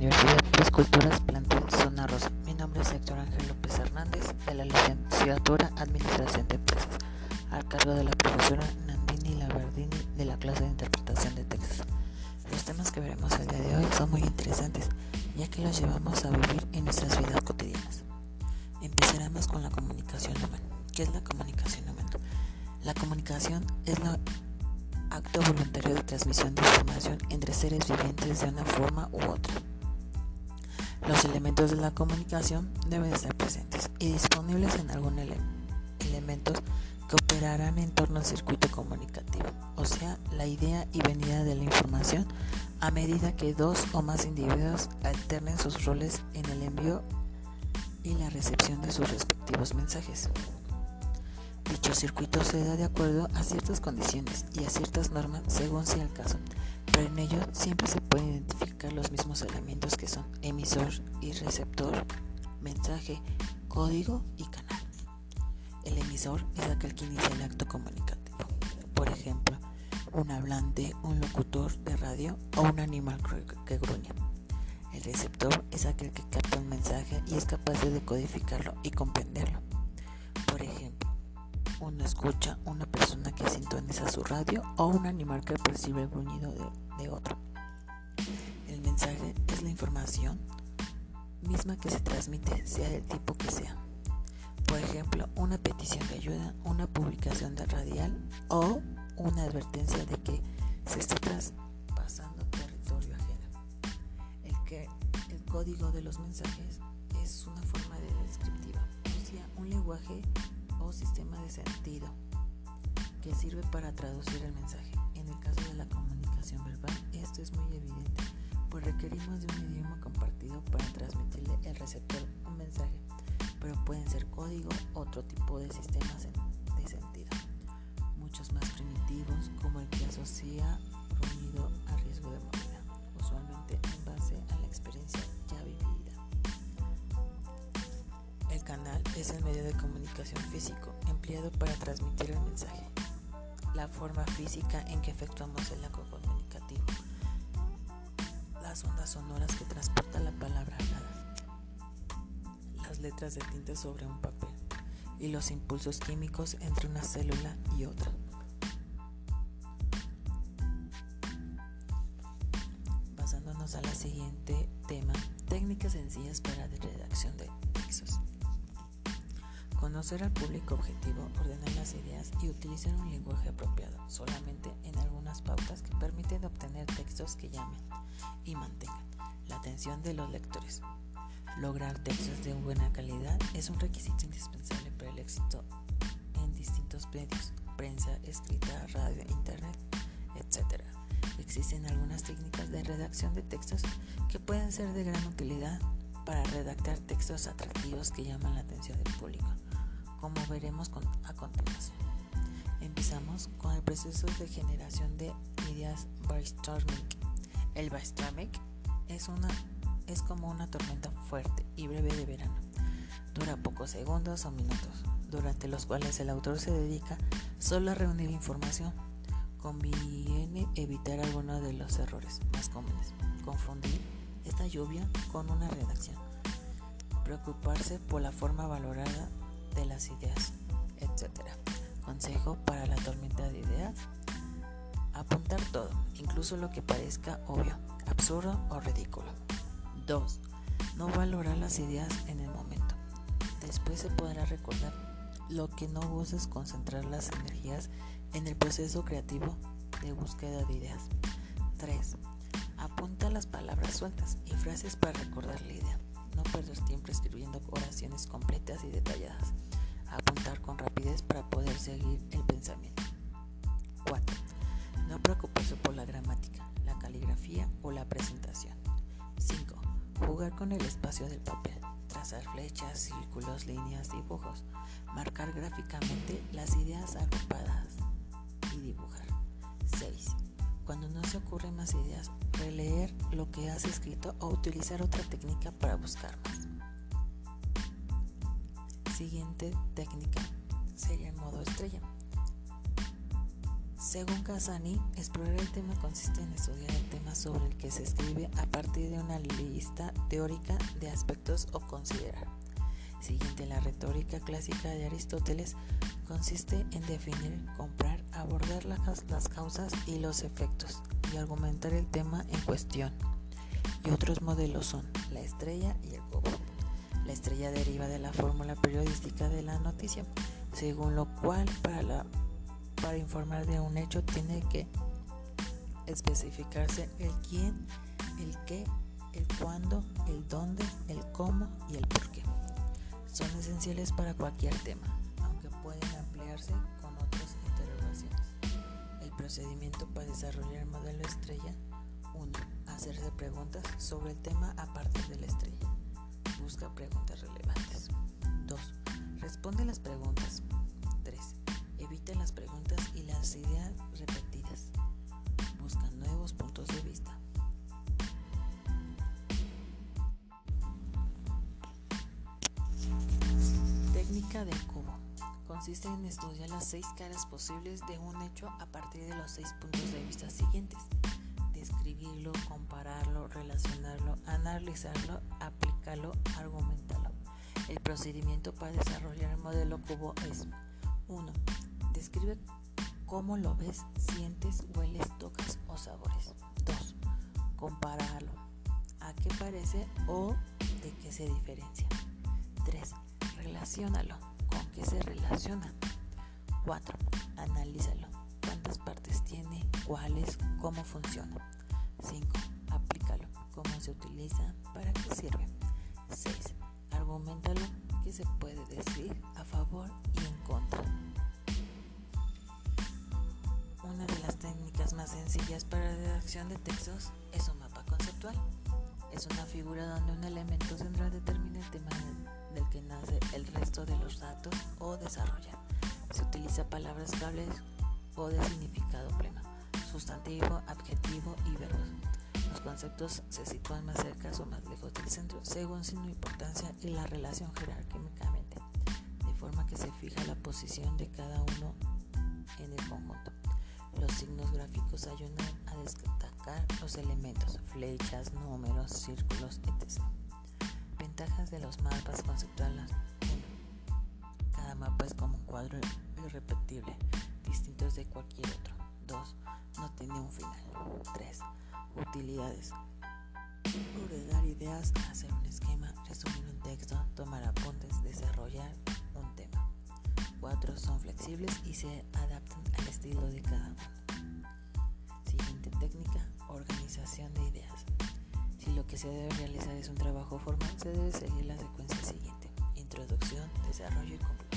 Universidad Tres Culturas Plantel Zona Rosa. Mi nombre es Héctor Ángel López Hernández de la licenciatura Administración de Empresas, al cargo de la profesora Nandini Lavardini de la clase de Interpretación de Textos. Los temas que veremos el día de hoy son muy interesantes, ya que los llevamos a vivir en nuestras vidas cotidianas. Empezaremos con la comunicación humana. ¿Qué es la comunicación humana? La comunicación es la acto voluntario de transmisión de información entre seres vivientes de una forma u otra. Los elementos de la comunicación deben estar presentes y disponibles en algún elementos que operarán en torno al circuito comunicativo, o sea, la idea y venida de la información a medida que dos o más individuos alternen sus roles en el envío y la recepción de sus respectivos mensajes. Dicho circuito se da de acuerdo a ciertas condiciones y a ciertas normas según sea el caso, pero en ello siempre se pueden identificar los mismos elementos que son emisor y receptor, mensaje, código y canal. El emisor es aquel que inicia el acto comunicativo, por ejemplo, un hablante, un locutor de radio o un animal que gruñe. El receptor es aquel que capta un mensaje y es capaz de decodificarlo y comprenderlo. Uno escucha una persona que sintoniza su radio o un animal que percibe el gruñido de, otro. El mensaje es la información misma que se transmite, sea del tipo que sea. Por ejemplo, una petición de ayuda, una publicación de radial o una advertencia de que se está traspasando territorio ajeno. El, código de los mensajes es una forma de descriptiva, un lenguaje de sentido que sirve para traducir el mensaje. En el caso de la comunicación verbal, esto es muy evidente, pues requerimos de un idioma compartido para transmitirle el receptor un mensaje, pero pueden ser código, otro tipo de sistemas de sentido, muchos más primitivos como el que asocia ruido a riesgo de morir, usualmente en base a la experiencia ya vivida canal es el medio de comunicación físico empleado para transmitir el mensaje. La forma física en que efectuamos el acto comunicativo. Las ondas sonoras que transporta la palabra hablada. Las letras de tinte sobre un papel. Y los impulsos químicos entre una célula y otra. Conocer al público objetivo, ordenar las ideas y utilizar un lenguaje apropiado, solamente en algunas pautas que permiten obtener textos que llamen y mantengan la atención de los lectores. Lograr textos de buena calidad es un requisito indispensable para el éxito en distintos medios, prensa, escrita, radio, internet, etc. Existen algunas técnicas de redacción de textos que pueden ser de gran utilidad para redactar textos atractivos que llaman la atención del público como veremos a continuación. Empezamos con el proceso de generación de ideas brainstorming. El brainstorming es, una, es como una tormenta fuerte y breve de verano. Dura pocos segundos o minutos, durante los cuales el autor se dedica solo a reunir información. Conviene evitar algunos de los errores más comunes. Confundir esta lluvia con una redacción. Preocuparse por la forma valorada de las ideas, etc. Consejo para la tormenta de ideas. Apuntar todo, incluso lo que parezca obvio, absurdo o ridículo. 2. No valorar las ideas en el momento. Después se podrá recordar lo que no uses concentrar las energías en el proceso creativo de búsqueda de ideas. 3. Apunta las palabras sueltas y frases para recordar la idea. Perder tiempo escribiendo oraciones completas y detalladas. Apuntar con rapidez para poder seguir el pensamiento. 4. No preocuparse por la gramática, la caligrafía o la presentación. 5. Jugar con el espacio del papel. Trazar flechas, círculos, líneas, dibujos. Marcar gráficamente las ideas agrupadas y dibujar. 6. Cuando no se ocurren más ideas, releer lo que has escrito o utilizar otra técnica para buscar más. Siguiente técnica sería el modo estrella. Según Casani, explorar el tema consiste en estudiar el tema sobre el que se escribe a partir de una lista teórica de aspectos o considerar. Siguiente, la retórica clásica de Aristóteles consiste en definir, comprar, abordar las causas y los efectos y argumentar el tema en cuestión. Y otros modelos son la estrella y el globo. La estrella deriva de la fórmula periodística de la noticia, según lo cual para para informar de un hecho tiene que especificarse el quién, el qué, el cuándo, el dónde, el cómo y el por qué. Son esenciales para cualquier tema, aunque pueden ampliarse procedimiento para desarrollar el modelo estrella 1. Hacerse preguntas sobre el tema a partir de la estrella. Busca preguntas relevantes. 2. Responde las preguntas. 3. Evita las preguntas y las ideas repetidas. Busca nuevos puntos de vista. Técnica cubo. Consiste en estudiar las seis caras posibles de un hecho a partir de los seis puntos de vista siguientes. Describirlo, compararlo, relacionarlo, analizarlo, aplicarlo, argumentarlo. El procedimiento para desarrollar el modelo cubo es 1. Describe cómo lo ves, sientes, hueles, tocas o sabores. 2. Compáralo. ¿A qué parece o de qué se diferencia? 3. Relaciónalo. ¿Con qué se relaciona? 4. Analízalo. ¿Cuántas partes tiene? ¿Cuáles? ¿Cómo funciona? 5. Aplícalo. ¿Cómo se utiliza? ¿Para qué sirve? 6. Argumentalo. ¿Qué se puede decir a favor y en contra? Una de las técnicas más sencillas para la redacción de textos es un mapa conceptual. Es una figura donde un elemento central determina el tema del que nace el resto de los datos o desarrolla. Se utiliza palabras claves o de significado pleno, sustantivo, adjetivo y verbos. Los conceptos se sitúan más cerca o más lejos del centro según su importancia y la relación jerárquicamente, de forma que se fija la posición de cada uno en el conjunto. Los signos gráficos ayudan a destacar los elementos, flechas, números, círculos, etc. Ventajas de los mapas conceptuales. 1. Cada mapa es como un cuadro irrepetible, distintos de cualquier otro. 2. No tiene un final. 3. Utilidades. Ordenar ideas, hacer un esquema, resumir un texto, tomar apuntes, desarrollar un tema. 4. Son flexibles y se adaptan al estilo de cada uno. Siguiente técnica, organización de ideas. Que se debe realizar es un trabajo formal, se debe seguir la secuencia siguiente. Introducción, desarrollo y conclusión.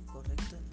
Incorrecto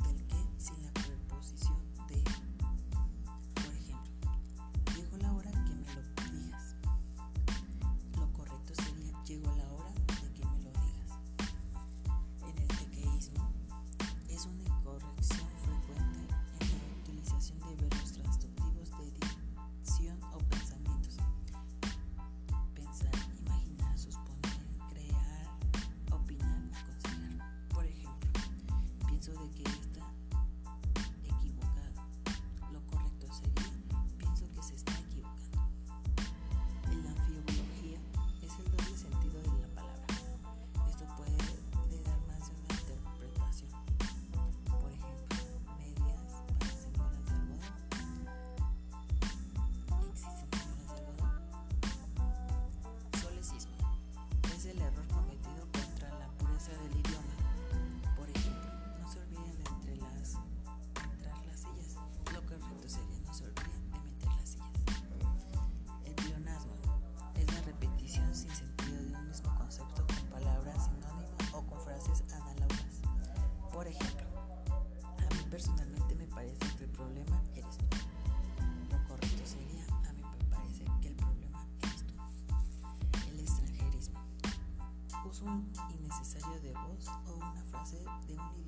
base de un